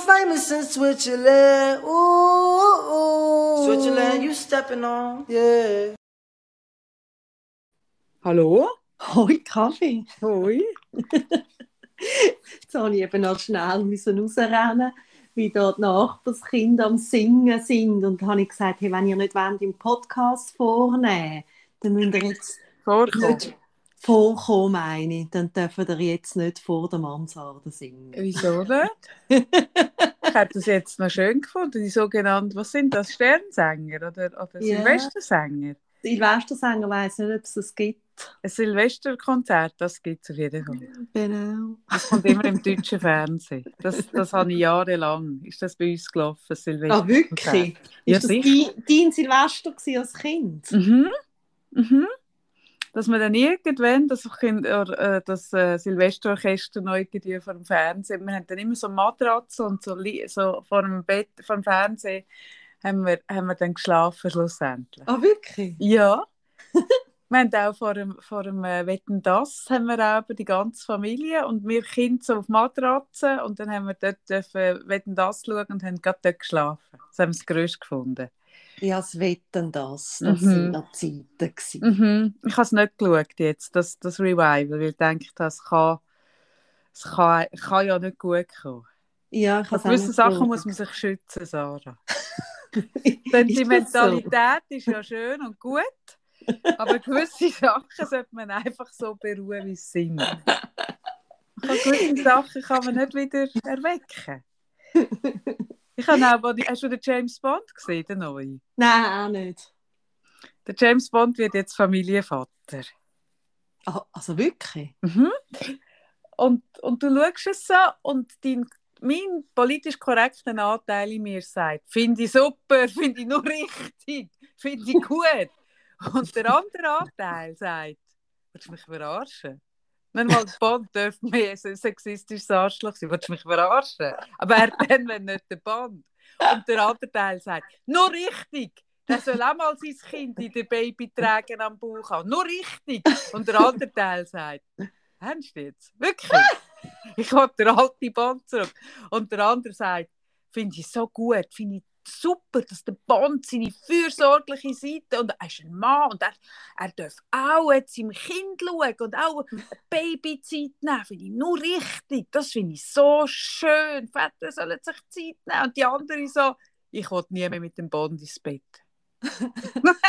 know famous in Switzerland. Ooh, ooh. Switzerland, you stepping on. Yeah. Hallo? Hoi, Kaffee. Hoi. Jetzt habe ich eben noch schnell müssen rausrennen, wie dort die Nachbarskinder am Singen sind. Und habe ich gesagt, hey, wenn ihr nicht wollt, im Podcast vornehmen dann müsst ihr jetzt Vorkommen. nicht vorkommen, meine ich. Dann dürfen ihr jetzt nicht vor der Mansarde singen. Wieso nicht? ich habe das jetzt noch schön gefunden, die sogenannten, was sind das, Sternsänger oder, oder Ja. Silvestersänger? Silvestersänger weiss nicht, ob es das gibt. Ein Silvesterkonzert, das gibt es auf jeden Fall. Genau. Das kommt immer im deutschen Fernsehen. Das, das habe ich jahrelang. Ist das bei uns gelaufen, Silvester? Ah, wirklich? Ja, Ist das sicher. dein, Silvester als Kind? Mhm. Mhm. Dass man dann irgendwann das, kind, äh, das äh, Silvesterorchester noch irgendwie vor dem Fernsehen, wir haben dann immer so Matratzen und so, so vor dem Bett, vor dem Fernsehen haben wir, haben wir dann geschlafen schlussendlich. Ah, wirklich? Ja. wir haben auch vor dem, vor dem äh, Wetten das haben wir auch die ganze Familie und wir Kinder so auf Matratzen und dann haben wir dort dürfen Wetten das schauen und haben gerade dort geschlafen. Das haben wir das Größte gefunden. Ja, das Wetten das. Das Mhm. sind noch Zeiten. gewesen. Mhm. Ich habe es nicht geschaut jetzt, das, das Revival, weil ich denke, das kann, es kann, kann ja nicht gut kommen. Ja, ich Vor habe gewissen Sachen muss man sich schützen, Sarah. Sentimentalität ist ja schön und gut, aber gewisse Sachen sollte man einfach so beruhen, wie sie sind. Gewisse Sachen kann man nicht wieder erwecken. Ich habe ich- hast du den James Bond gesehen, den neuen? Nein, auch nicht. Der James Bond wird jetzt Familienvater. Ah, also wirklich? Mhm. Und, und du schaust es so und dein, mein politisch korrekter Anteil in mir sagt, finde ich super, finde ich nur richtig, finde ich gut. Und der andere Anteil sagt, willst du mich verarschen? Nicht mal der Bond dürfte so ein sexistisches Arschloch sein, willst du mich verarschen? Aber er dann, wenn nicht der Bond. Und der andere Teil sagt, nur richtig, der soll auch mal sein Kind in den Babyträgen am Bauch haben. Nur richtig. Und der andere Teil sagt, Ernst jetzt? Wirklich? Ich will den alten Bond zurück. Und der andere sagt, finde ich so gut, finde ich super, dass der Bond seine fürsorgliche Seite und er ist ein Mann und er, er darf auch jetzt seinem Kind schauen und auch Babyzeit nehmen, finde ich nur richtig. Das finde ich so schön. Väter sollen sich Zeit nehmen. Und die andere so, ich will nie mehr mit dem Bond ins Bett.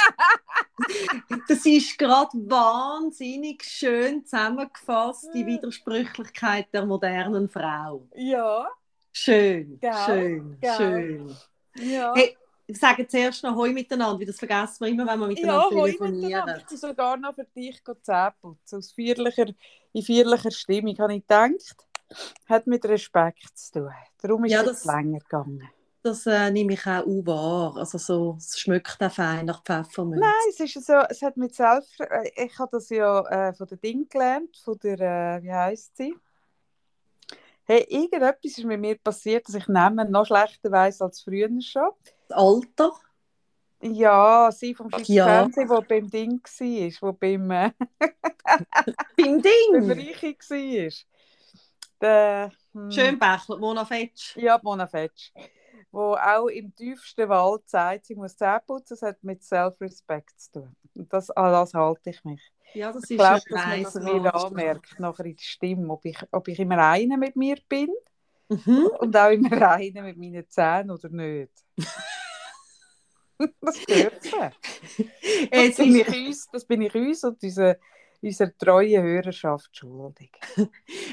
Das ist gerade wahnsinnig schön zusammengefasst, die Widersprüchlichkeit der modernen Frau. Ja, Schön, Gell? schön, Gell? schön. Ja. Hey, wir sagen zuerst noch Hoi miteinander, weil das vergessen wir immer, wenn wir miteinander Ja, hoi telefonieren. miteinander. Ich sogar noch für dich putzen. Aus feierlicher, in feierlicher Stimmung habe ich gedacht, hat mit Respekt zu tun. Darum ist Ja, es das- länger gegangen. Das äh, nehme ich auch wahr. Also so, es schmeckt auch fein nach Pfefferminz. Nein, es ist so, es hat mit selbst, äh, ich habe das ja äh, von der Ding gelernt, von der, äh, wie heisst sie? Hey, irgendetwas ist mit mir passiert, dass ich Namen noch schlechter weiß als früher schon. Das Alter. Ja, sie vom Schweizer Ja. Fernsehen, die beim Ding war, wo beim äh, Beim beim Ding. Reichi war. Der, hm, Schönbächler, Mona Fetsch. Ja, Mona Fetsch. Wo auch im tiefsten Wald sagt, sie muss Zähne putzen, das hat mit Self-Respect zu tun. Und das, das halte ich mich. Ja, das Ich glaube, dass man das mir anmerkt, nachher in der Stimme, ob ich, ob ich immer eine mit mir bin Mhm. und auch immer eine mit meinen Zähnen oder nicht. das gehört sich. Es Das bin ich uns, das bin ich uns und unserer, unserer treuen Hörerschaft schuldig.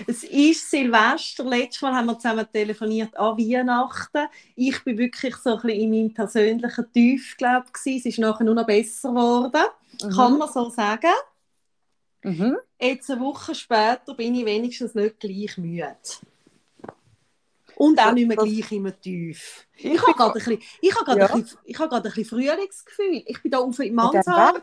es ist Silvester. Letztes Mal haben wir zusammen telefoniert an Weihnachten. Ich bin wirklich so ein bisschen in meinem persönlichen Tief, glaube ich. Es ist nachher nur noch besser geworden. Kann man so sagen. Mhm. Jetzt eine Woche später bin ich wenigstens nicht gleich müde. Und auch nicht mehr gleich immer tief. Ich, ich habe gerade ein bisschen, ich habe gerade ja. ein bisschen, ich habe gerade ein bisschen Frühlingsgefühl. Ich bin da auf in Mansarde.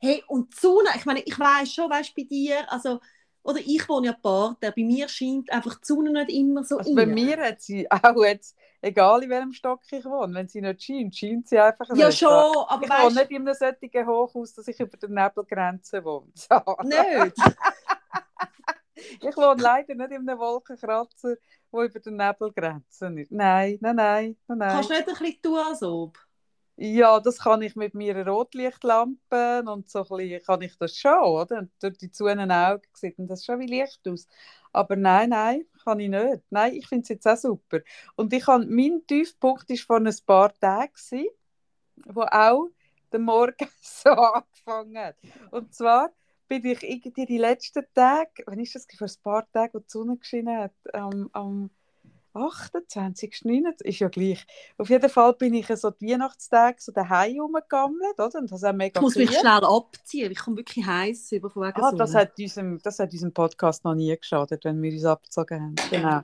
Hey, und die Sonne, ich meine, ich weiß schon, weißt bei dir, also oder ich wohne ja Partner, bei mir scheint einfach die Sonne nicht immer so also Bei mir hat sie auch jetzt, egal in welchem Stock ich wohne, wenn sie nicht scheint, scheint sie einfach nicht. Ja schon, aber Ich wohne nicht in einem solchen Hochhaus, dass ich über der Nebelgrenze wohne. So. Nicht? ich wohne leider nicht in einem Wolkenkratzer, der über der Nebelgrenze ist. Nein, nein, nein, nein. Kannst du nicht ein bisschen tun, als ob? Ja, das kann ich mit meiner Rotlichtlampe und so ein bisschen kann ich das schon, oder? Und durch die zu Augen sieht das schon wie Licht aus. Aber nein, nein, kann ich nicht. Nein, ich finde es jetzt auch super. Und ich habe, mein Tiefpunkt war vor ein paar Tagen, wo auch der Morgen so angefangen hat. Und zwar bin ich irgendwie die letzten Tage, wann ist das, vor ein paar Tagen, wo die Sonne geschienen hat, am, am 28. 9. ist ja gleich. Auf jeden Fall bin ich so die Weihnachtstage so daheim rumgegammelt, oder? Und das auch mega ich muss mich schnell abziehen, ich komme wirklich heiß über von ah, das hat, diesem, das hat diesem Podcast noch nie geschadet, wenn wir uns abgezogen haben. Genau.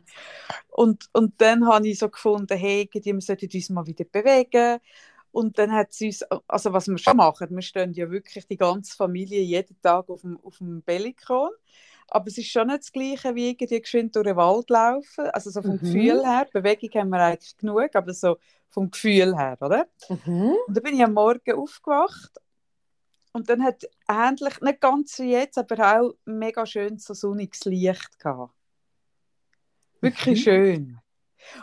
Und, und dann habe ich so gefunden, hey, wir sollten uns mal wieder bewegen. Und dann hat sie uns, also was wir schon machen, wir stehen ja wirklich die ganze Familie jeden Tag auf dem, auf dem Bellikon. Aber es ist schon nicht das Gleiche wie irgendwie geschwind durch den Wald laufen. Also so vom mhm. Gefühl her. Bewegung haben wir eigentlich genug, aber so vom Gefühl her, oder? Mhm. Und dann bin ich am Morgen aufgewacht und dann hat endlich, nicht ganz wie jetzt, aber auch mega schön so sonniges Licht gehabt. Wirklich mhm. schön.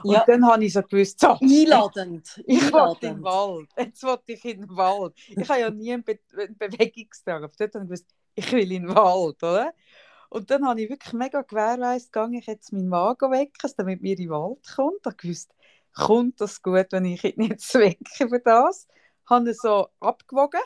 Und ja. dann habe ich so gewusst, so, einladend. Ich wollte in den Wald. Jetzt wollte ich in den Wald. Ich habe ja nie einen, Be einen Bewegungstag, aber dort habe ich gewusst, ich will in den Wald, oder? Und dann habe ich wirklich mega gewährleistet, gehe ich jetzt meinen Magen wecken, damit mir in den Wald kommt. Ich gewusst, kommt das gut, wenn ich ihn jetzt wecke für das? Habe ihn so abgewogen,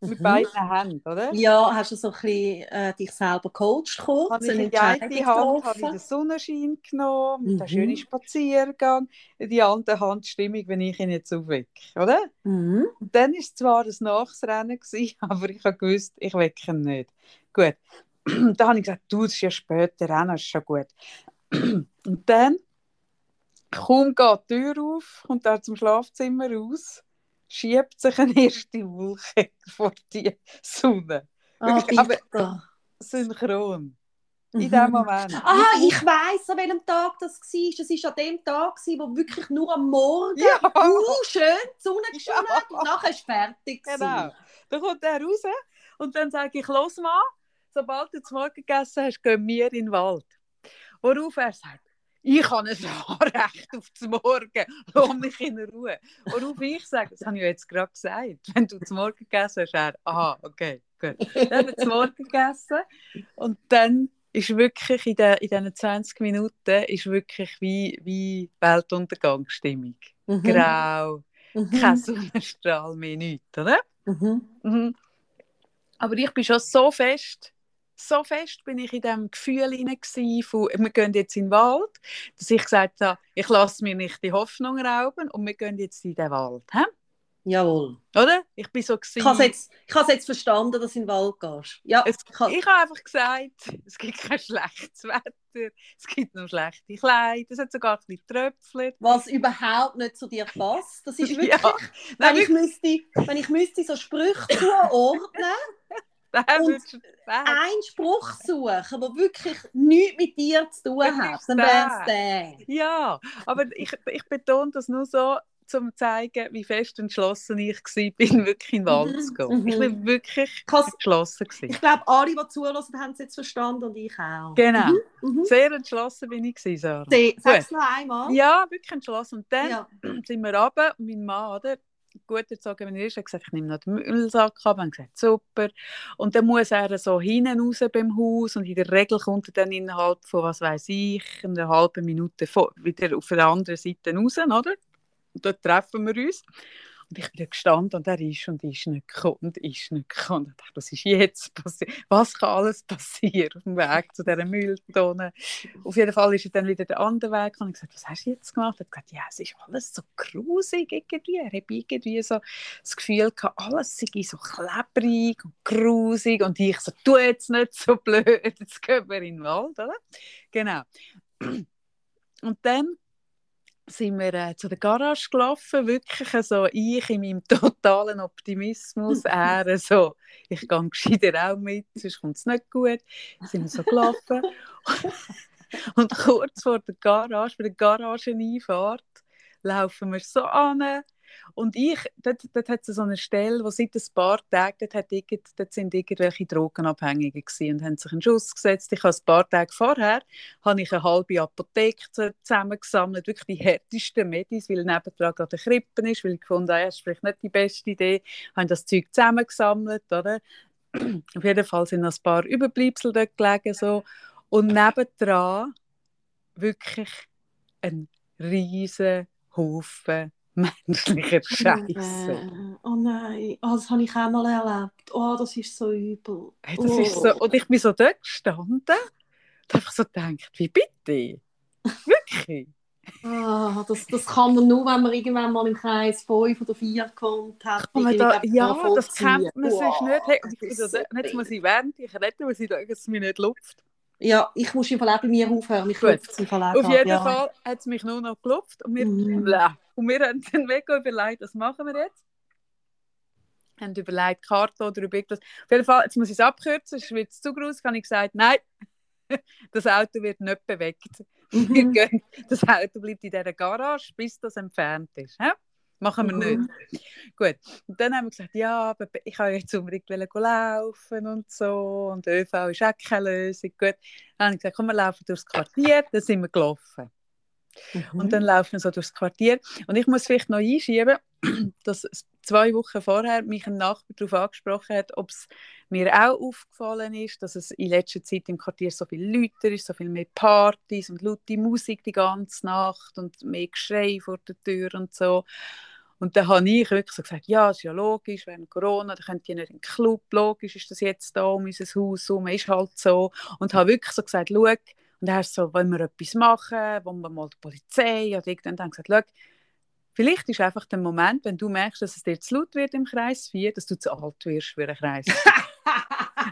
mit mhm. beiden Händen, oder? Ja, hast du so ein bisschen äh, dich selber gecoacht kurz? Habe ich in die eine Hand habe ich den Sonnenschein genommen, mit mhm. einem schönen Spaziergang, in die andere Hand die Stimmung, wenn ich ihn jetzt aufwecke, oder? Mhm. Und dann war es zwar ein Nachrennen, aber ich habe gewusst, ich wecke ihn nicht. Gut, da habe ich gesagt, du, ist ja später, rennen ist schon gut. Und dann, kaum geht die Tür auf, kommt er zum Schlafzimmer raus, schiebt sich eine erste Wolke vor die Sonne. Oh, Aber synchron. In mhm. dem Moment. Ah, ich weiss, an welchem Tag das war. Das war an dem Tag, wo wirklich nur am Morgen ja. uh, schön die Sonne geschonen ja. und nachher ist fertig. Genau. Dann kommt er raus und dann sage ich, los mal, sobald du zu Morgen gegessen hast, gehen wir in den Wald. Worauf er sagt, ich habe ein Anrecht auf das Morgen, lass mich in Ruhe. Worauf ich sage, das habe ich jetzt gerade gesagt, wenn du zu Morgen gegessen hast, er, aha, okay, gut. Dann haben wir zu Morgen gegessen und dann ist wirklich in, den, in diesen 20 Minuten ist wirklich wie, wie Weltuntergangsstimmung. Mhm. Grau, mhm. kein Sonnenstrahl mehr, nichts, oder? Mhm. Mhm. Aber ich bin schon so fest so fest bin ich in dem Gefühl hinein von, wir gehen jetzt in den Wald, dass ich gesagt habe, ich lasse mir nicht die Hoffnung rauben und wir gehen jetzt in den Wald. He? Jawohl. Oder? Ich bin so gewesen. Ich habe jetzt, jetzt verstanden, dass du in den Wald gehst. Ja, es, ich, habe einfach gesagt, es gibt kein schlechtes Wetter, es gibt nur schlechte Kleider, es hat sogar ein bisschen Tröpfchen. Was überhaupt nicht zu dir passt. Das ist wirklich, ja. Nein, wenn, ich müsste, wenn ich müsste so Sprüche zuordnen und einen Spruch suchen, der wirklich nichts mit dir zu tun hat, dann wäre es der. Ja, aber ich, ich betone das nur so, um zu zeigen, wie fest entschlossen ich war, bin, wirklich in den Wald mhm, zu gehen. Mhm. Ich bin wirklich entschlossen. Gewesen. Ich glaube, alle, die zulassen, haben es jetzt verstanden und ich auch. Genau. Mhm. mhm. Sehr entschlossen bin ich, Sarah. Sag es noch einmal. Ja, wirklich entschlossen. Und dann ja. sind wir runter und mein Mann, oder, gut erzogen, wenn er ist, hat gesagt, ich nehme noch den Müllsack ab. Und gesagt, super. Und dann muss er so hinten raus beim Haus und in der Regel kommt er dann innerhalb von, was weiß ich, einer halben Minute wieder auf der anderen Seite raus, oder? Und dort treffen wir uns. Und ich bin gestanden und er ist und ist nicht gekommen und ist nicht gekommen. Und ich dachte, was ist jetzt passiert? Was kann alles passieren auf dem Weg zu dieser Mülltonne? Auf jeden Fall ist er dann wieder der andere Weg und ich gesagt, was hast du jetzt gemacht? Er hat gesagt, ja, es ist alles so grusig irgendwie. Er hat irgendwie so das Gefühl gehabt, alles sei so klebrig und grusig und ich so, tu jetzt nicht so blöd, jetzt gehen wir in den Wald, oder? Genau. und dann sind wir äh, zu der Garage gelaufen, wirklich so ich in meinem totalen Optimismus, er so, ich gehe gescheiter auch mit, sonst kommt es nicht gut. Sind wir so gelaufen. und kurz vor der Garage, bei der Garageneinfahrt, laufen wir so an und ich, dort, dort hat es so eine Stelle, wo seit ein paar Tagen, dort, hat irgend, dort sind irgendwelche Drogenabhängige und haben sich einen Schuss gesetzt. Ich habe ein paar Tage vorher habe ich eine halbe Apotheke zusammengesammelt, wirklich die härtesten Medis, weil nebendran gerade eine Krippe ist, weil ich gefunden habe, das ist vielleicht nicht die beste Idee, habe das Zeug zusammengesammelt, oder? Auf jeden Fall sind noch ein paar Überbleibsel dort gelegen, so. Und nebendran wirklich ein riesen Haufen menschlicher Scheiße. Oh nein, oh, das habe ich auch mal erlebt. Oh, das ist so übel. Hey, das oh. ist so, und ich bin so dort gestanden und einfach so gedacht, wie bitte? Wirklich? Oh, das, das kann man nur, wenn man irgendwann mal im Kreis 5 oder 4 kommt hat. Da, ja, das kennt man sich nicht. Hey, also, jetzt muss ich während ich rede, muss ich sagen, dass es mir nicht lupft. Ja, ich muss im Fall auch bei mir aufhören. Ich Gut. Auf jeden ja. Fall hat es mich nur noch gelupft und wir, mm. und wir haben dann mega überlegt, was machen wir jetzt? Wir haben überlegt, Karte oder irgendwas. Auf jeden Fall, jetzt muss ich es abkürzen, es wird zu groß, habe ich gesagt, nein, das Auto wird nicht bewegt. Mhm. das Auto bleibt in dieser Garage, bis das entfernt ist. He? Machen wir mhm. nicht. Gut. Und dann haben wir gesagt, ja, ich kann jetzt unbedingt laufen und so. Und ÖV ist auch keine Lösung. Gut. Dann habe ich gesagt, komm, wir laufen durchs Quartier. Dann sind wir gelaufen. Mhm. Und dann laufen wir so durchs Quartier. Und ich muss vielleicht noch einschieben, dass zwei Wochen vorher mich ein Nachbar darauf angesprochen hat, ob es mir auch aufgefallen ist, dass es in letzter Zeit im Quartier so viel Leute ist, so viel mehr Partys und laute Musik die ganze Nacht und mehr Geschrei vor der Tür und so. Und dann habe ich wirklich so gesagt, ja, ist ja logisch, während Corona, da könnt ihr nicht in den Club, logisch ist das jetzt da um unser Haus herum, ist halt so. Und habe wirklich so gesagt, schau, und er so, wollen wir etwas machen, wollen wir mal die Polizei, irgendwann dann gesagt, schau, vielleicht ist einfach der Moment, wenn du merkst, dass es dir zu laut wird im Kreis 4, dass du zu alt wirst für einen Kreis 4.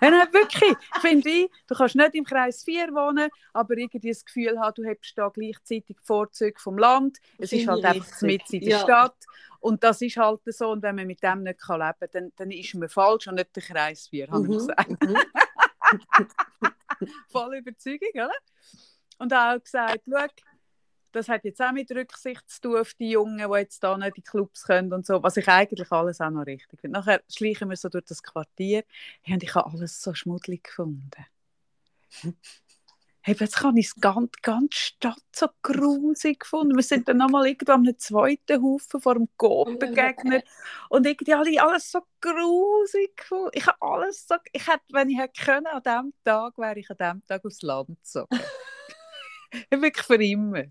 Ja, nein, wirklich, finde ich, du kannst nicht im Kreis 4 wohnen, aber irgendwie das Gefühl haben, du hast da gleichzeitig Vorzüge vom Land. Es ist halt einfach mit in der ja. Stadt. Und das ist halt so. Und wenn man mit dem nicht kann leben kann, dann, dann ist man falsch und nicht der Kreis 4, habe mhm. ich gesagt. Mhm. Voll Überzeugung, oder? Und auch gesagt, schau, das hat jetzt auch mit Rücksicht zu tun auf die Jungen, die jetzt da nicht in die Clubs können und so, was ich eigentlich alles auch noch richtig finde. Nachher schleichen wir so durch das Quartier und ich habe alles so schmuddelig gefunden. Hey, jetzt habe ich die ganze, ganze Stadt so grusig gefunden. Wir sind dann nochmal irgendwo am zweiten Haufen vor dem Coop begegnet und irgendwie alle alles so grusig gefunden. Ich habe alles so, ich hätte, wenn ich hätte können, an diesem Tag, wäre ich an diesem Tag aufs Land gezogen. Wirklich für immer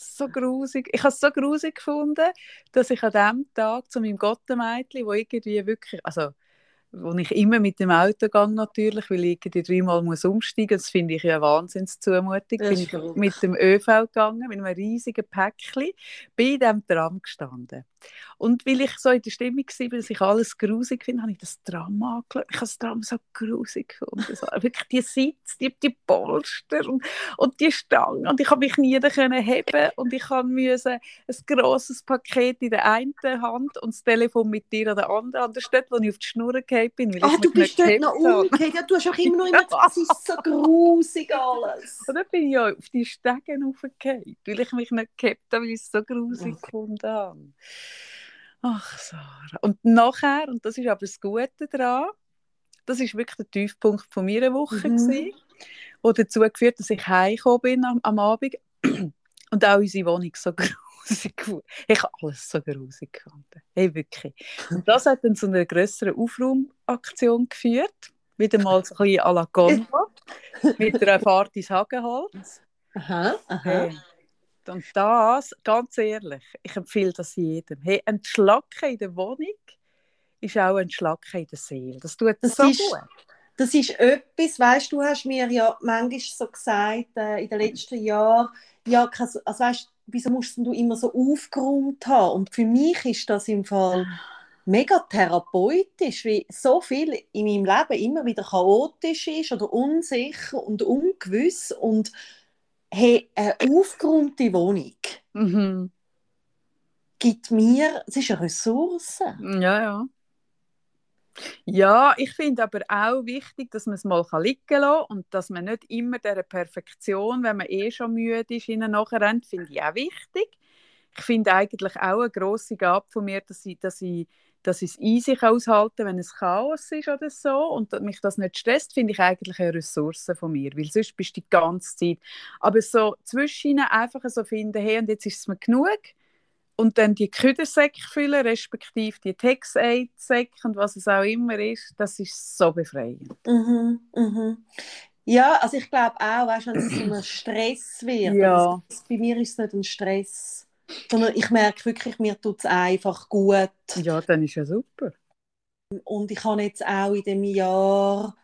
so grusig. Ich habe es so grusig gefunden, dass ich an diesem Tag zu meinem Gottemädchen, wo irgendwie wirklich, also wo ich immer mit dem Auto gehe natürlich, weil ich die dreimal muss umsteigen muss. Das finde ich ja Wahnsinnszumutung. Bin ich mit dem ÖV gegangen, mit einem riesigen Päckchen, bei diesem Tram gestanden. Und weil ich so in der Stimmung war, dass ich alles grusig finde, habe ich das Tram angeschaut. Ich habe das Tram so grusig gefunden. So, wirklich die Sitze, die, die Polster und, und die Stange. Und ich habe mich nie können heben und ich musste ein grosses Paket in der einen Hand und das Telefon mit dir an der anderen. An der Stelle, wo ich auf die Schnur gefallen bin. Weil ah, du bist dort noch umgekehrt. Ja, du hast auch immer noch immer es ist so grusig alles. Und dann bin ich ja auf die Stege aufgefallen, weil ich mich nicht gehabt habe, weil ich es so grusig okay. gefunden habe. Ach, Sarah. Und nachher, und das ist aber das Gute daran, das ist wirklich der Tiefpunkt von meiner Woche, mhm. gewesen, der dazu geführt dass ich heimgekommen bin am, am Abend und auch unsere Wohnung so grusig. Ich habe alles so grusig gefunden. Hey, wirklich. Und das hat dann zu einer größeren Aufraumaktion geführt. Wieder mal so ein bisschen à la Gondor, mit einer Fahrt ins Hagenholz. Aha, aha. Hey. Und das, ganz ehrlich, ich empfehle das jedem. Hey, ein Schlacken in der Wohnung ist auch ein Schlacken in der Seele. Das tut das so ist, gut. Das ist etwas, weißt du, hast mir ja manchmal so gesagt äh, in den letzten Jahren, ja, also weißt, wieso musst du immer so aufgeräumt haben? Und für mich ist das im Fall mega therapeutisch, wie so viel in meinem Leben immer wieder chaotisch ist oder unsicher und ungewiss und hey, eine aufgeräumte Wohnung Mhm. gibt mir, es ist eine Ressource. Ja, ja. Ja, ich finde aber auch wichtig, dass man es mal liegen lassen kann und dass man nicht immer der Perfektion, wenn man eh schon müde ist, hinten nachher rennt, finde ich auch wichtig. Ich finde eigentlich auch eine grosse Gabe von mir, dass ich, dass ich, dass ich es easy aushalten kann, wenn es Chaos ist oder so und mich das nicht stresst, finde ich eigentlich eine Ressource von mir, weil sonst bist du die ganze Zeit. Aber so zwischen einfach so finden, hey, und jetzt ist es mir genug, und dann die Küdersäcke füllen, respektive die Tex-Aid-Säcke und was es auch immer ist, das ist so befreiend. Mhm, mhm. Ja, also ich glaube auch, weißt, wenn es so ein Stress wird. Ja. Das, bei mir ist es nicht ein Stress, sondern ich merke wirklich, mir tut es einfach gut. Ja, dann ist ja super. Und ich habe jetzt auch in dem Jahr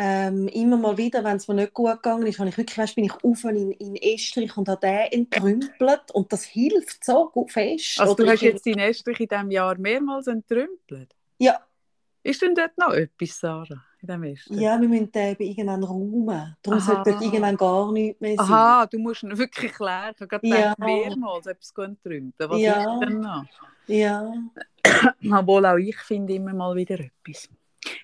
ähm, immer mal wieder, wenn es mir nicht gut gegangen ist, habe ich wirklich, weißt, bin ich auf in, in Estrich und habe den entrümpelt und das hilft so gut fest. Also Oder du hast jetzt deinen Estrich in diesem Jahr mehrmals entrümpelt. Ja, Ist denn dort noch etwas, Sarah, in diesem Estrich? ja, wir müssen eben irgendwann räumen. Darum Aha. sollte dort irgendwann gar nichts mehr sein. Aha, du musst ihn wirklich klären. Ich habe gerade Ja. gedacht, mehrmals etwas entrümpelt. Was Ja. ist denn noch? Ja. Obwohl auch ich finde immer mal wieder etwas.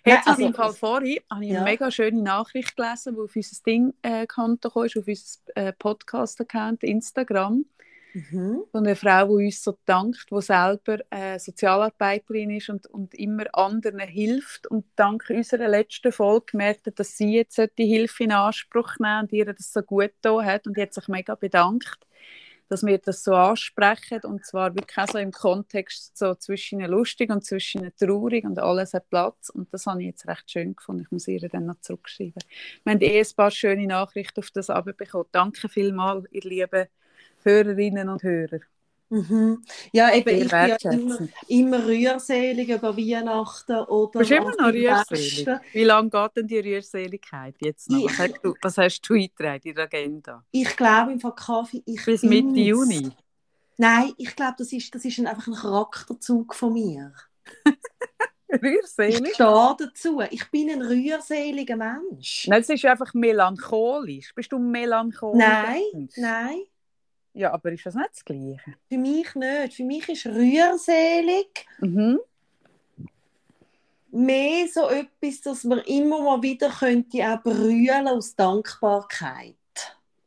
Jetzt also- jeden Fall vorhin habe ich Ja. eine mega schöne Nachricht gelesen, die auf unser Ding-Konto kam, auf unser äh, Podcast-Account Instagram. Mhm. von einer Frau, die uns so dankt, die selber äh, Sozialarbeiterin ist und, und immer anderen hilft und dank unserer letzten Folge gemerkt hat, dass sie jetzt die Hilfe in Anspruch nehmen und ihr das so gut getan hat und die hat sich mega bedankt, dass wir das so ansprechen und zwar wirklich auch so im Kontext so zwischen lustig und zwischen traurig und alles hat Platz und das habe ich jetzt recht schön gefunden. Ich muss ihr dann noch zurückschreiben. Wir haben eh ein paar schöne Nachrichten auf das bekommen. Danke vielmals, ihr lieben Hörerinnen und Hörer. Mhm. Ja, eben, ich bin ja immer, immer rührselig über Weihnachten oder Bist du immer noch rührselig? Wie lange geht denn die Rührseligkeit jetzt noch? Was Ich- hast du, was hast du eingetragen in der Agenda? Ich glaube im Fall Kaffee, ich Bis. Mitte Juni? Nein, ich glaube, das ist, das ist ein, einfach ein Charakterzug von mir. Ich Rührselig? stehe dazu. Ich bin ein rührseliger Mensch. Nein, es ist einfach melancholisch. Bist du melancholisch? Nein, nein, Ja, aber ist das nicht das Gleiche? für mich nicht. Für mich ist rührselig Mhm. mehr so etwas, dass man immer mal wieder könnte auch brüllen aus Dankbarkeit.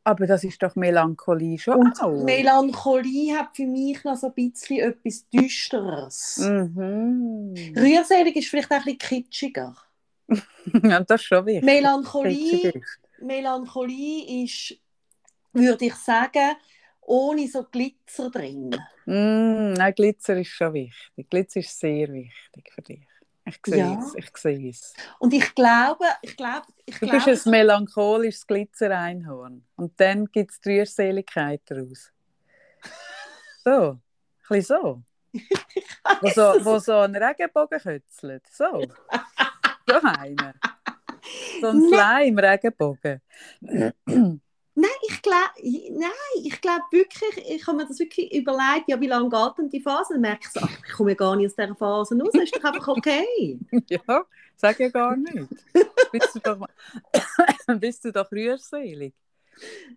Aber das ist doch Melancholie schon Und auch. Melancholie hat für mich noch so ein bisschen etwas Düsteres. mhm. Rührselig ist vielleicht auch ein bisschen kitschiger. ja, das ist schon wichtig. Melancholie. Melancholie ist, würde ich sagen, ohne so Glitzer drin. Mm, nein, Glitzer ist schon wichtig. Glitzer ist sehr wichtig für dich. Ich sehe Ja. es. Ich sehe es. Und ich glaube, ich glaube, ich Du glaube, bist ein melancholisches Glitzer-Einhorn. Und dann gibt es die Rührseligkeit daraus. So. Ein bisschen so. Wo so, wo so ein Regenbogen kützelt. So. So einer. So ein Slime-Regenbogen. Nein, ich glaube, nein, ich glaube wirklich, ich habe mir das wirklich überlegt, ja, wie lange geht denn die Phase? Dann merke ich so, ach, ich komme ja gar nicht aus dieser Phase raus, ist doch einfach okay. Ja, sag ja gar nicht. Bist du doch, bist du doch rührselig.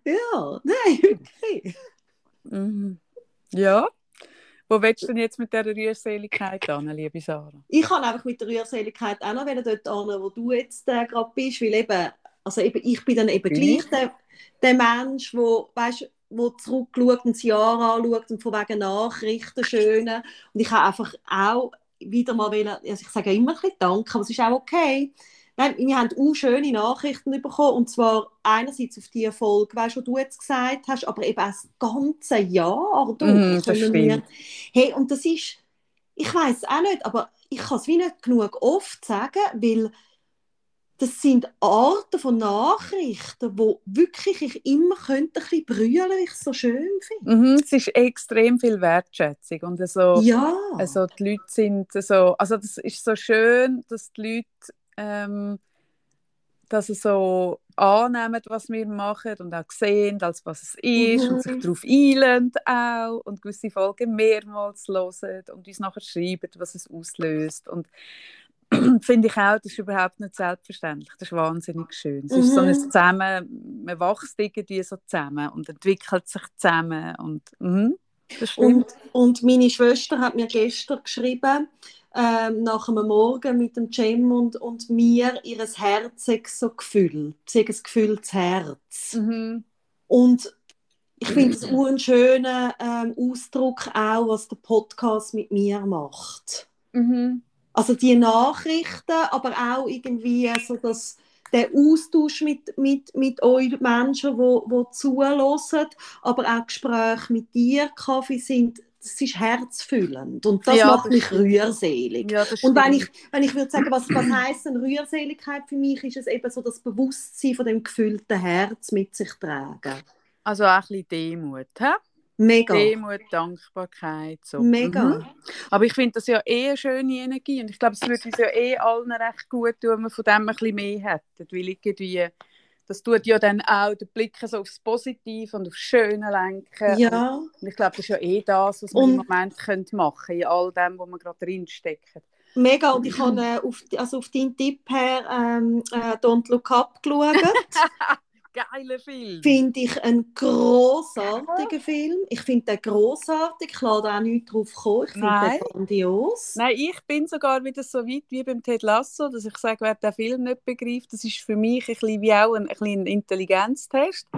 Ja, nein, wirklich. Mhm. Ja. Wo willst du denn jetzt mit dieser Rührseligkeit an, liebe Sarah? Ich kann einfach mit der Rührseligkeit auch noch dort hin, wo du jetzt äh, gerade bist, weil eben, also eben, ich bin dann eben Gleich. gleich der, der Mensch, wo, weißt, wo zurückschaut und das Jahr anschaut und von wegen Nachrichten schöne. Und ich habe einfach auch wieder mal wollen, also ich sage immer ein bisschen Danke, aber es ist auch okay. Nein, wir haben auch schöne Nachrichten bekommen und zwar einerseits auf die Folge, weißt, was du jetzt gesagt hast, aber eben auch das ganze Jahr durch. Mhm, das können wir-. Hey, und das ist, ich weiß auch nicht, aber ich kann es wie nicht genug oft sagen, weil das sind Arten von Nachrichten, wo wirklich ich immer könnte ein bisschen brüllen, weil ich es so schön finde. Mhm, es ist extrem viel Wertschätzung und so, Ja. also die Leute sind so, also das ist so schön, dass die Leute ähm, dass sie so annehmen, was wir machen und auch sehen, als was es ist Mhm. und sich darauf einlösen auch und gewisse Folgen mehrmals hören und uns nachher schreiben, was es auslöst und finde ich auch, das ist überhaupt nicht selbstverständlich. Das ist wahnsinnig schön. Es ist so ein Mhm. Zusammen, man wächst irgendwie so zusammen und entwickelt sich zusammen und mhm, das stimmt. Und, und meine Schwester hat mir gestern geschrieben, ähm, nach einem Morgen mit dem Cem und, und mir, ihr Herz so gefüllt. Sie hat ein gefülltes Herz. Mhm. Und ich finde es einen schönen ähm, Ausdruck auch, was der Podcast mit mir macht. Mhm. Also die Nachrichten, aber auch irgendwie so das, der Austausch mit, mit, mit euch Menschen, die wo, wo zuhören, aber auch Gespräche mit dir, Kaffee, sind, das ist herzfüllend und das Ja, macht mich stimmt. rührselig. Ja, Und wenn ich, wenn ich würde sagen, was, was heisst denn Rührseligkeit für mich, ist es eben so das Bewusstsein von dem gefüllten Herz mit sich tragen. Also auch ein bisschen Demut. He? Mega. Demut, Dankbarkeit. So. Mega. Mhm. Aber ich finde das ja eh eine schöne Energie und ich glaube, es würde uns ja eh allen recht gut tun, wenn wir von dem ein bisschen mehr hätten. Weil irgendwie, das tut ja dann auch den Blick so aufs Positive und aufs Schöne lenken. Ja. Und ich glaube, das ist ja eh das, was wir Und- im Moment können machen können, in all dem, wo wir gerade drinstecken. Mega, und ich habe äh, auf, also auf deinen Tipp her ähm, äh, Don't Look Up geschaut. Geiler Film. finde ich einen grossartigen Film. Ich finde den grossartig. Ich lade auch nicht drauf kommen. Ich finde den grandios. Nein, ich bin sogar wieder so weit wie beim Ted Lasso, dass ich sage, wer den Film nicht begreift, das ist für mich ein bisschen wie auch ein, ein, Intelligenztest.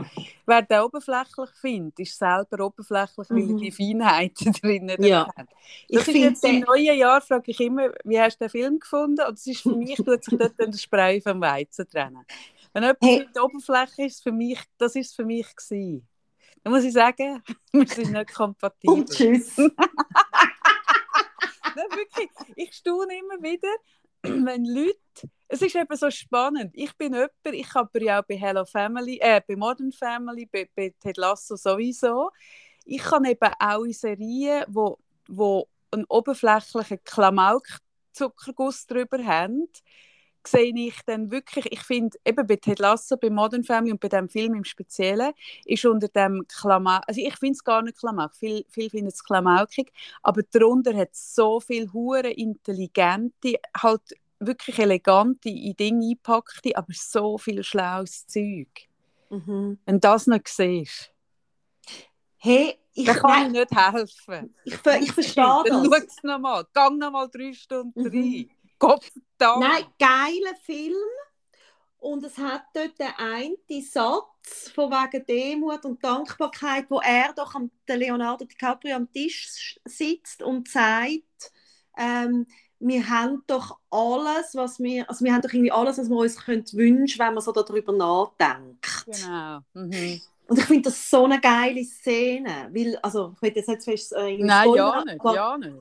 Wer den oberflächlich findet, ist selber oberflächlich, weil Mhm. er die Feinheiten drin Ja. erkennt. Ich Das ist jetzt im neuen Jahr, frage ich immer, wie hast du den Film gefunden? Und das ist für mich, tut sich dort der Spreu vom Weizen trennen. Wenn jemand Hey. mit der Oberfläche ist, für mich, das ist für mich gewesen. Dann muss ich sagen, wir sind nicht kompatibel. und tschüss. Nein, wirklich, ich staune immer wieder, wenn Leute, es ist eben so spannend, ich bin jemand, ich habe ja auch bei Hello Family, äh, bei Modern Family, bei, bei Ted Lasso sowieso, ich kann eben auch in Serien, wo, wo einen oberflächlichen Klamauk-Zuckerguss drüber haben, sehe ich dann wirklich, ich finde, eben bei Ted Lasso, bei Modern Family und bei dem Film im Speziellen, ist unter dem Klamauk, also ich finde es gar nicht Klamauk, viele viel finden es klamaukig, aber darunter hat es so viel hure intelligente, halt wirklich elegante in Dinge eingepackte, aber so viel schlaues Zeug. Mhm. Wenn du das nicht siehst, Hey, ich, dann kann nein, ich nicht helfen. ich, ich verstehe Dann schau das. es nochmal, gang nochmal drei Stunden Mhm. rein. Gott verdammt. Nein, geiler Film. Und es hat dort den einen Satz von wegen Demut und Dankbarkeit, wo er doch am Leonardo DiCaprio am Tisch sitzt und sagt, ähm, wir haben doch alles, was wir, also wir haben doch irgendwie alles, was wir uns können wünschen, wenn man so darüber nachdenkt. Genau. Mhm. Und ich finde das so eine geile Szene, weil, also ich will jetzt nicht fest äh, Nein, ja spoilern, nicht, aber, ja nicht.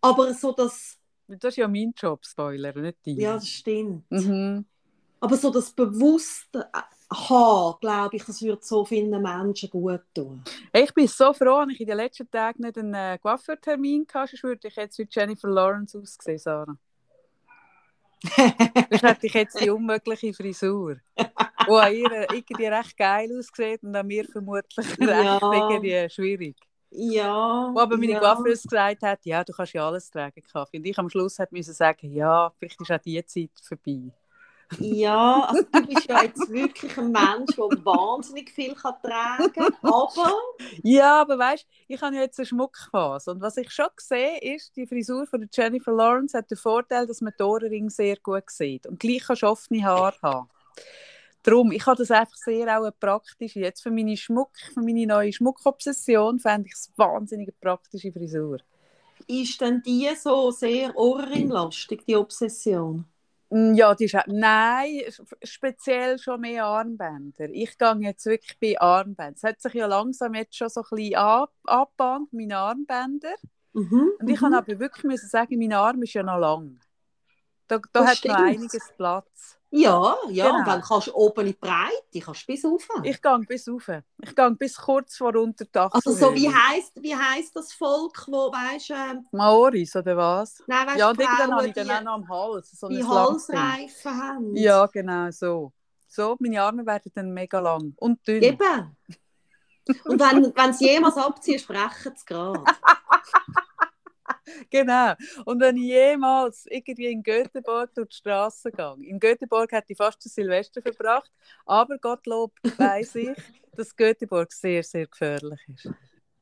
aber so das, Das ist ja mein Job, Spoiler, nicht dein. ja, das stimmt. Mhm. Aber so das bewusste haben, glaube ich, das würde so vielen Menschen gut tun. Ich bin so froh, dass ich in den letzten Tagen nicht einen äh, Coiffeurtermin hatte, sonst würde ich jetzt wie Jennifer Lawrence aussehen, Sarah. Sonst hätte ich jetzt die unmögliche Frisur, die an ihr irgendwie recht geil aussieht und an mir vermutlich recht Ja. irgendwie schwierig. Ja. Wo aber meine ja. Coiffeuse gesagt hat, ja, du kannst ja alles tragen, Kaffee. Und ich am Schluss hat müssen sagen, ja, vielleicht ist auch die Zeit vorbei. Ja, also du bist ja jetzt wirklich ein Mensch, der wahnsinnig viel kann tragen kann. Aber Ja, aber weißt, ich habe ja jetzt eine Schmuckphase und was ich schon sehe, ist, die Frisur von Jennifer Lawrence hat den Vorteil, dass man die Ohrringe sehr gut sieht und gleich kannst du offene Haare haben. Darum, ich habe das einfach sehr auch praktisch. Jetzt für meine Schmuck, für meine neue Schmuckobsession fände ich es wahnsinnig eine praktische Frisur. ist denn die so sehr ohrenlastig, die Obsession? Mm, Ja, die ist nein, sp- speziell schon mehr Armbänder. Ich gehe jetzt wirklich bei Armbändern. Es hat sich ja langsam jetzt schon so ein bisschen angebahnt, meine Armbänder. Mhm. Und ich mhm. kann aber wirklich müssen sagen, mein Arm ist ja noch lang. Da, da hat noch einiges Platz. Ja, ja, Genau. und dann kannst du oben in die Breite, kannst du bis rauf. Ich gehe bis rauf. Ich gehe bis kurz vor unter die Also so wie heisst, wie heisst das Volk, wo weißt ähm, Maoris, oder was? nein, weißt, ja, die dann Frauen, habe ich dann auch noch am Hals. So die. Halsreifen haben. Ja, genau so. So, meine Arme werden dann mega lang und dünn. Eben. Und wenn, wenn sie jemals abziehen, sprechen sie gerade. genau. Und wenn ich jemals irgendwie in Göteborg durch die Straße gehe, in Göteborg hätte ich fast das Silvester verbracht, aber Gottlob weiß ich, dass Göteborg sehr, sehr gefährlich ist.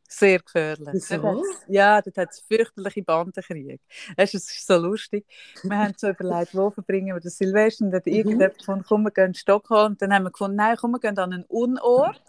Sehr gefährlich. Dort Ja, dort hat es fürchterliche Bandenkriege. Es ist so lustig. Wir haben so überlegt, wo verbringen wir das Silvester? Und dann hat Mhm. irgendjemand gefunden, komm, wir gehen in Stockholm. Und dann haben wir gefunden, nein, komm, wir gehen an einen Unort.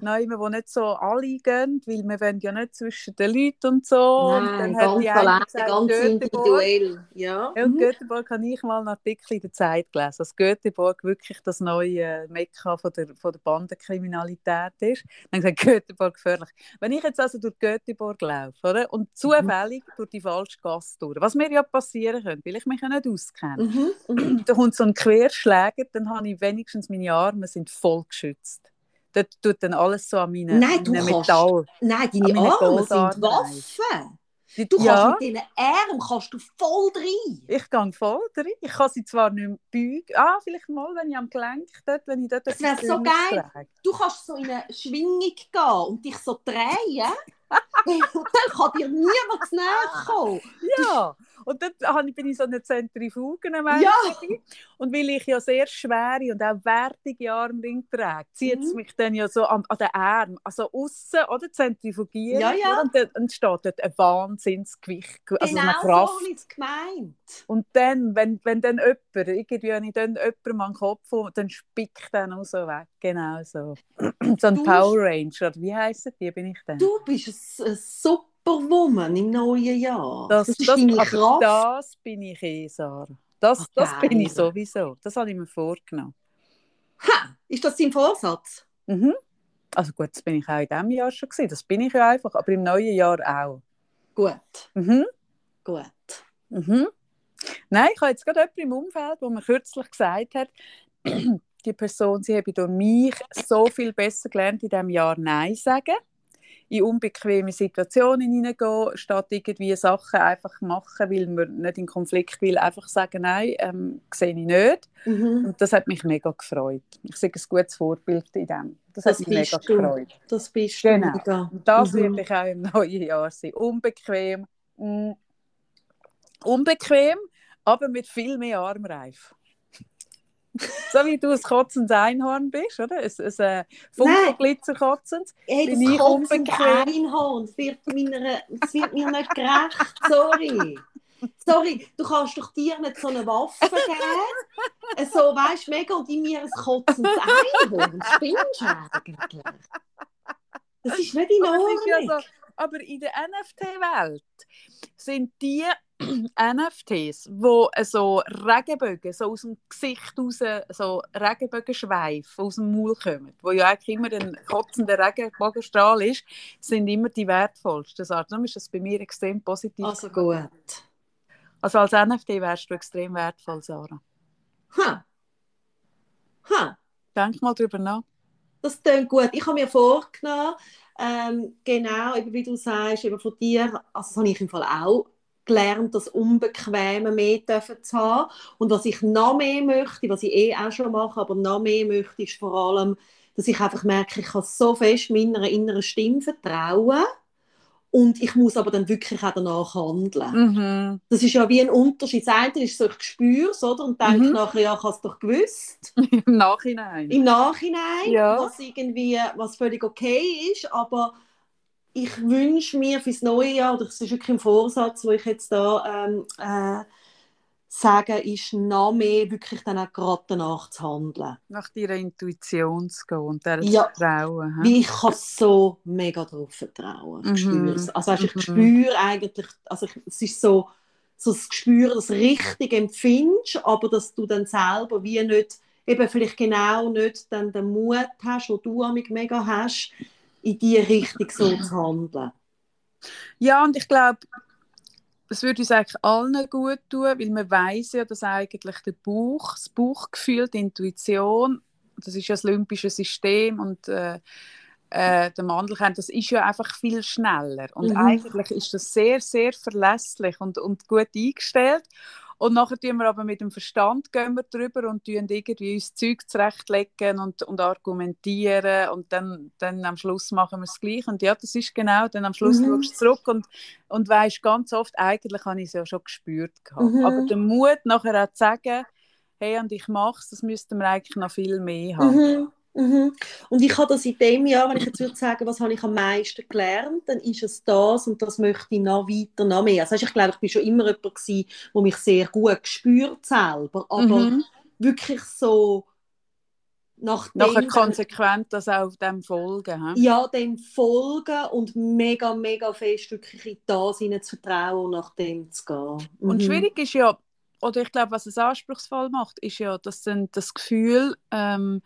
Nein, wo nicht so alle gehen, weil wir wollen ja nicht zwischen den Leuten und so. und Nein, dann hat ganz allein, gesagt, ganz Göteborg. individuell. Ja. Ja, und Mhm. Göteborg habe ich mal einen Artikel in der Zeit gelesen, dass Göteborg wirklich das neue Mekka von der, von der Bandenkriminalität ist. Dann gesagt, Göteborg gefährlich. Wenn ich jetzt also durch Göteborg laufe oder, und zufällig durch die falsche Gasse durch, was mir ja passieren könnte, weil ich mich ja nicht auskenne, Mhm. Mhm. da kommt so ein Querschläger, dann habe ich wenigstens meine Arme sind voll geschützt. Dort tut dann alles so an meinen, Nein, du meinen kannst- Metall. Nein, deine Arme sind Waffen. Die- Du kannst ja, mit diesen Armen kannst du voll rein. ich gehe voll rein. Ich kann sie zwar nicht mehr beugen. Ah, vielleicht mal, wenn ich am Gelenk dort, wenn ich dort Das wäre so geil. Du kannst so in eine Schwingung gehen und dich so drehen. Und dann kann dir niemand zu nahe kommen. Ja, und ich- bin ich so eine Zentrifuge Ja. Und weil ich ja sehr schwere und auch wertige Armringe trage, zieht es Mhm. mich dann ja so an, an den Arm, also außen oder zentrifugiert. Ja, ja. Und dann entsteht dort ein Wahnsinnsgewicht, also eine genau so Kraft. ich es gemeint. Und dann, wenn, wenn dann jemand, irgendwie, wenn ich dann jemandem an den Kopf komme, dann spickt dann auch so weg. Genau so. so ein Du- Power Ranger, wie heissen die, bin ich dann? Du bist ein, ein Superwoman im neuen Jahr. das, ist das, deine Kraft. das bin ich eh, Sarah. Das, Ach, das bin ich sowieso. Das habe ich mir vorgenommen. Ha, ist das dein Vorsatz? Mhm. Also gut, das bin ich auch in diesem Jahr schon gewesen. Das bin ich ja einfach, aber im neuen Jahr auch. Gut, Mhm. gut. Mhm. Nein, ich habe jetzt gerade jemanden im Umfeld, wo mir kürzlich gesagt hat, die Person, sie habe durch mich so viel besser gelernt in diesem Jahr Nein sagen, in unbequeme Situationen hineingehen, statt irgendwie Sachen einfach machen, weil man nicht in Konflikt will, einfach sagen Nein, ähm, sehe ich nicht. Mhm. Und das hat mich mega gefreut. Ich sehe ein gutes Vorbild in dem. Das, Das hat mich mega du. gefreut. Das bist Genau. du mega. Und das Mhm. werde ich auch im neuen Jahr sein. Unbequem. mm, Unbequem, aber mit viel mehr Armreif. So wie du ein kotzendes Einhorn bist, oder? Ein, ein äh, Funkelglitzerkotzendes. Hey, das ich kotzende? Einhorn, das wird, meiner, das wird mir nicht gerecht. Sorry. Sorry, du kannst doch dir nicht so eine Waffe geben. So, weißt du, mega, und in mir ein kotzendes Einhorn. Spinnst du eigentlich? Das ist nicht in Aber, ja Ordnung. so, aber in der NFT-Welt sind die NFTs, wo so Regenbögen so aus dem Gesicht raus, so Regenbogenschweif aus dem Maul kommen, wo ja eigentlich immer ein kotzender Regenbogenstrahl ist, sind immer die wertvollsten. Also, darum ist das bei mir extrem positiv. Also gut. Also als NFT wärst du extrem wertvoll, Sarah. Ha. Ha. Denk mal drüber nach. Das klingt gut. Ich habe mir vorgenommen, ähm, genau, eben wie du sagst, eben von dir, also das habe ich im Fall auch gelernt, das Unbequeme mehr dürfen zu haben. Und was ich noch mehr möchte, was ich eh auch schon mache, aber noch mehr möchte, ist vor allem, dass ich einfach merke, ich kann so fest meiner inneren Stimme vertrauen und ich muss aber dann wirklich auch danach handeln. Mhm. Das ist ja wie ein Unterschied. Das eine ist so, ich spüre es, oder? Und denke Mhm. nachher, ja, ich habe es doch gewusst Im Nachhinein. im Nachhinein, Ja. was irgendwie was völlig okay ist, aber ich wünsche mir fürs neue Jahr, oder das ist wirklich ein Vorsatz, wo ich jetzt da ähm, äh, sage, ist noch mehr wirklich dann auch gerade danach zu handeln. Nach deiner Intuition zu gehen und der Ja. zu? Weil ich kann so mega darauf vertrauen. Ich Mhm. spüre es. Also weißt, ich Mhm. spüre eigentlich, also ich, es ist so, so das Gespür, das richtig empfindest, aber dass du dann selber wie nicht, eben vielleicht genau nicht dann den Mut hast, den du amig mega hast, in die Richtung so zu handeln. Ja, und ich glaube, das würde uns eigentlich allen gut tun, weil man weiß ja, dass eigentlich der Bauch, das Bauchgefühl, die Intuition, das ist ja das limbische System und äh, äh, der Mandelkern, das ist ja einfach viel schneller. Und Mhm. eigentlich ist das sehr, sehr verlässlich und, und gut eingestellt. Und nachher tun wir aber mit dem Verstand gehen wir drüber und tun irgendwie uns Zeug zurechtlegen und, und argumentieren und dann, dann am Schluss machen wir es gleich. Und ja, das ist genau, dann am Schluss Mhm. schaust du zurück und, und weisst ganz oft, eigentlich habe ich es ja schon gespürt. Mhm. Aber der Mut nachher auch zu sagen, hey, und ich mache es, das müssten wir eigentlich noch viel mehr haben. Mhm. Mhm. Und ich habe das in dem Jahr, wenn ich jetzt würde sagen, was habe ich am meisten gelernt, dann ist es das und das möchte ich noch weiter, noch mehr. Also ich glaube, ich bin schon immer jemand gewesen, der mich sehr gut gespürt selber, aber Mhm. wirklich so nach Nachher dem, konsequent das auch dem folgen. he? ja, dem folgen und mega, mega fest wirklich in das hinein zu vertrauen und nach dem zu gehen. Und Mhm. schwierig ist ja, oder ich glaube, was es anspruchsvoll macht, ist ja, dass dann das Gefühl ähm,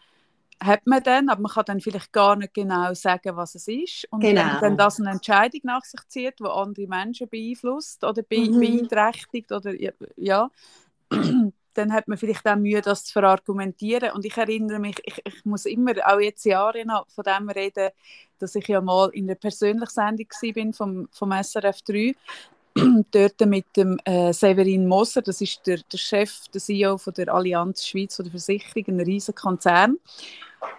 hat man dann, aber man kann dann vielleicht gar nicht genau sagen, was es ist. Und Genau. wenn dann das eine Entscheidung nach sich zieht, die andere Menschen beeinflusst oder be Mhm. beeinträchtigt oder ja, dann hat man vielleicht auch Mühe, das zu verargumentieren. Und ich erinnere mich, ich, ich muss immer, auch jetzt Jahre noch, von dem reden, dass ich ja mal in einer persönlichen Sendung war vom, vom SRF 3 dort mit dem äh, Severin Moser, das ist der, der Chef, der CEO von der Allianz Schweiz, von der Versicherung, ein riesiger Konzern.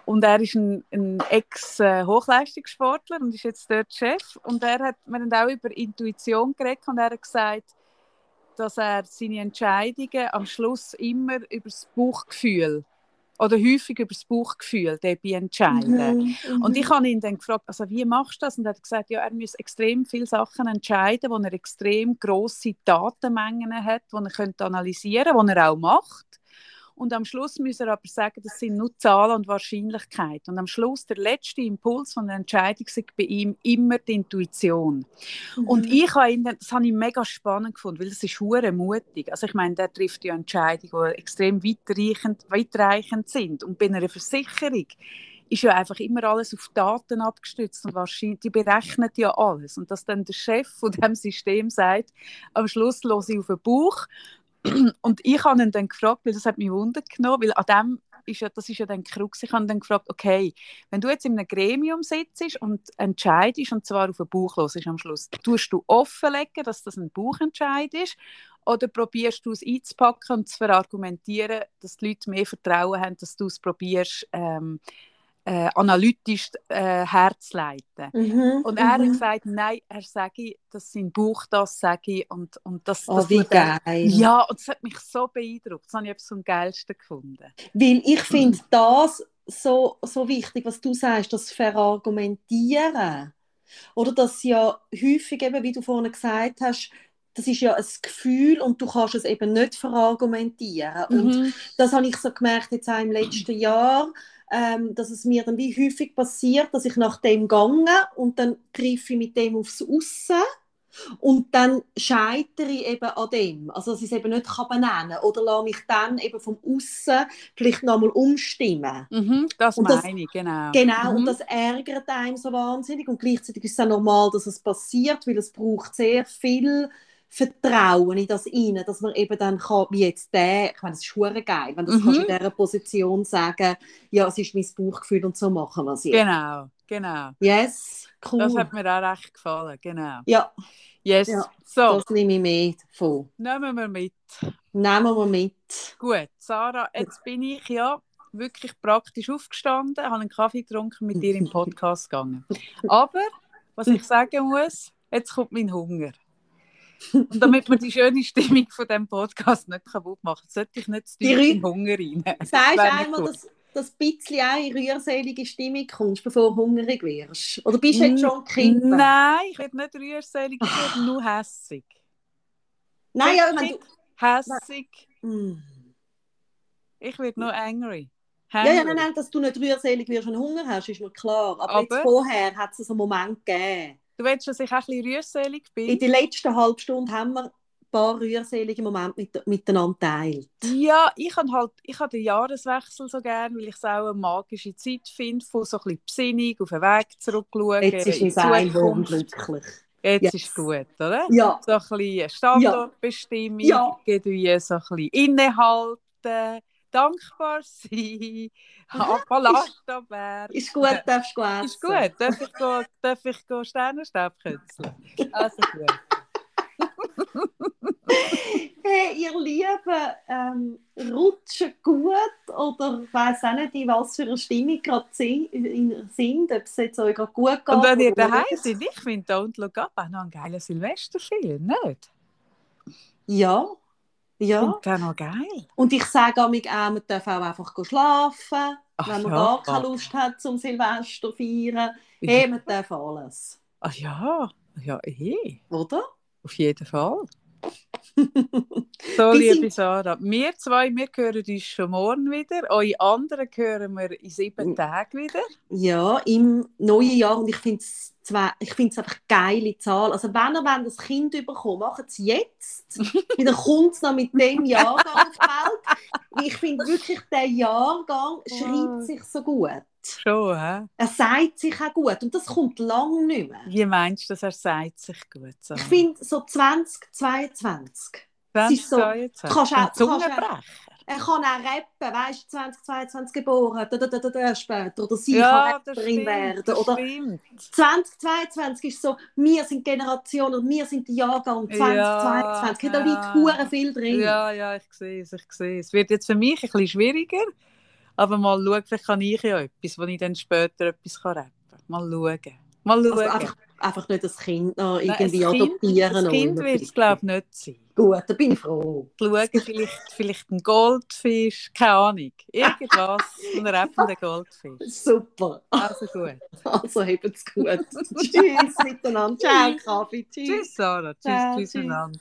Und er ist ein, ein Ex-Hochleistungssportler und ist jetzt dort Chef. Und er hat mir dann auch über Intuition geredet und er hat gesagt, dass er seine Entscheidungen am Schluss immer über das Bauchgefühl oder häufig über das Bauchgefühl entscheiden. Mhm. Mhm. Und ich habe ihn dann gefragt, also wie machst du das? Und er hat gesagt, ja, er muss extrem viele Sachen entscheiden, wo er extrem große Datenmengen hat, die er könnte analysieren könnte, die er auch macht. Und am Schluss muss er aber sagen, das sind nur Zahlen und Wahrscheinlichkeit. Und am Schluss, der letzte Impuls von der Entscheidung ist bei ihm immer die Intuition. Und Mhm. ich habe ihn, das habe ich mega spannend gefunden, weil das ist hure mutig. Also ich meine, der trifft ja Entscheidungen, die extrem weitreichend, weitreichend sind. Und bei einer Versicherung ist ja einfach immer alles auf Daten abgestützt und wahrscheinlich, die berechnet ja alles. Und dass dann der Chef von dem System sagt, am Schluss los ich auf den Bauch. Und ich habe ihn dann gefragt, weil das hat mich Wunder genommen, weil an dem ist ja, das ist ja dann Krux. Ich habe dann gefragt, okay, wenn du jetzt in einem Gremium sitzt und entscheidest, und zwar auf den Bauch los am Schluss, tust du offenlegen, dass das ein Bauchentscheid ist, oder probierst du es einzupacken und zu verargumentieren, dass die Leute mehr Vertrauen haben, dass du es probierst, ähm, äh, analytisch äh, herzuleiten. Mhm. Und er hat Mhm. gesagt, nein, er sage, dass sein Bauch das sage und, und das, Oh, das wie geil. Ja, und das hat mich so beeindruckt. Das habe ich etwas am geilsten gefunden. Weil ich finde das so, so wichtig, was du sagst, das Verargumentieren. Oder das ja häufig eben, wie du vorhin gesagt hast, das ist ja ein Gefühl und du kannst es eben nicht verargumentieren. Und Mhm. das habe ich so gemerkt jetzt auch im letzten Jahr, ähm, dass es mir dann wie häufig passiert, dass ich nach dem gange und dann greife ich mit dem aufs Aussen und dann scheitere ich eben an dem. Also dass ich es eben nicht kann benennen kann oder lasse mich dann eben vom Aussen vielleicht nochmal umstimmen. Mhm, das Und das- meine ich, genau. Genau, Mhm. und das ärgert einem so wahnsinnig. Und gleichzeitig ist es auch normal, dass es passiert, weil es braucht sehr viel Vertrauen in das rein, dass man eben dann kann, wie jetzt der, ich meine, das ist hure geil, wenn du Mhm. kannst in dieser Position sagen, ja, es ist mein Bauchgefühl und so machen wir es jetzt. Genau, genau. Yes, cool. Das hat mir auch recht gefallen, genau. ja, Yes, Ja, so, das nehme ich mit davon. nehmen wir mit. Nehmen wir mit. Gut, Sarah, jetzt bin ich ja wirklich praktisch aufgestanden, habe einen Kaffee getrunken, mit dir im Podcast gegangen. Aber, was ich sagen muss, jetzt kommt mein Hunger. Und damit wir die schöne Stimmung von dem Podcast nicht kaputt machen, sollte ich nicht zu tief Hunger rein. Das Sagst einmal, gut. dass dass ein bisschen auch in rührselige Stimmung kommst, bevor du hungrig wirst? Oder bist du jetzt schon kippen? Nein, ich werde nicht rührselig, ich werde nur hässig. Nein, ja, wenn du... Hässig. Mm. Ich werde nur angry. Ja, ja, nein, nein, dass du nicht rührselig wirst, du Hunger hast, ist mir klar. Aber, Aber- jetzt vorher hat es so einen Moment gegeben. Du willst, dass ich auch ein bisschen rührselig bin? In der letzten halben Stunde haben wir ein paar rührselige Momente mit, miteinander geteilt. Ja, ich habe halt, ich habe den Jahreswechsel so gern, weil ich es auch eine magische Zeit finde, von so ein bisschen Besinnung, auf den Weg zurückschauen, Jetzt ist Seil Zukunft. glücklich. Jetzt Yes. ist gut, oder? Ja, So ein bisschen Standortbestimmung, Ja. so ein bisschen innehalten, dankbar sein, Ballast abwehren. ist gut, darfst du essen. Ist gut. Darf ich, go, darf ich go Sternenstab künzeln? Also gut. Hey, ihr Lieben, ähm, rutschen gut oder ich weiss auch nicht, in was für eine Stimmung gerade sind, ob es jetzt euch gerade gut geht. Und wenn ihr daheim seid, ich finde Don't Look Up auch noch einen geilen Silvesterfilm, nicht? Ja, ja. Und auch noch geil. Und ich sage auch, man darf auch einfach schlafen, Ach wenn man ja. gar keine Lust hat zum Silvester feiern. Hey, man darf alles, Ach ja, ja, eh, oder? auf jeden Fall. So, liebe sind- Sarah, wir zwei, wir hören uns schon morgen wieder. Eure anderen hören wir in sieben Tagen wieder. Ja, im neuen Jahr und ich finde es ich finde es einfach eine geile Zahl. Also wenn ihr wollt, das Kind bekommen, macht es jetzt. Dann kommt es noch mit dem Jahrgang auf die Welt. Ich finde wirklich, der Jahrgang schreibt sich so gut. Schon, hä? Er sagt sich auch gut und das kommt lange nicht mehr. Wie meinst du, dass er sagt sich gut? So. Ich finde so 2022. es ist so- 2022. kannst auch- kannst auch-. Er kann auch rappen, weißt du, 2022 geboren, da, da, da, da, später. Oder sie Ja, kann Rapperin werden. Oder stimmt. 2022 ist so, wir sind die Generation oder wir sind der Jahrgang 2022. Ja, da liegt ja. viel drin. Ja, ja, ich sehe es, ich sehe es. Wird jetzt für mich ein bisschen schwieriger, aber mal schauen, vielleicht kann ich ja etwas, wo ich dann später etwas rappen kann. Mal schauen. Mal schauen. Also einfach, einfach nicht das Kind noch Nein, irgendwie das Kind- adoptieren. Das oder Kind wird es, glaube ich, nicht sein. Gut, da bin ich froh. Schauen, vielleicht, vielleicht ein Goldfisch, keine Ahnung. Irgendwas, ein rappender Goldfisch. Super. Also gut. Also habt's gut. Tschüss miteinander. Ciao, Kaffee. Tschüss. Tschüss, Sarah. Tschüss, Ciao, tschüss, tschüss. miteinander.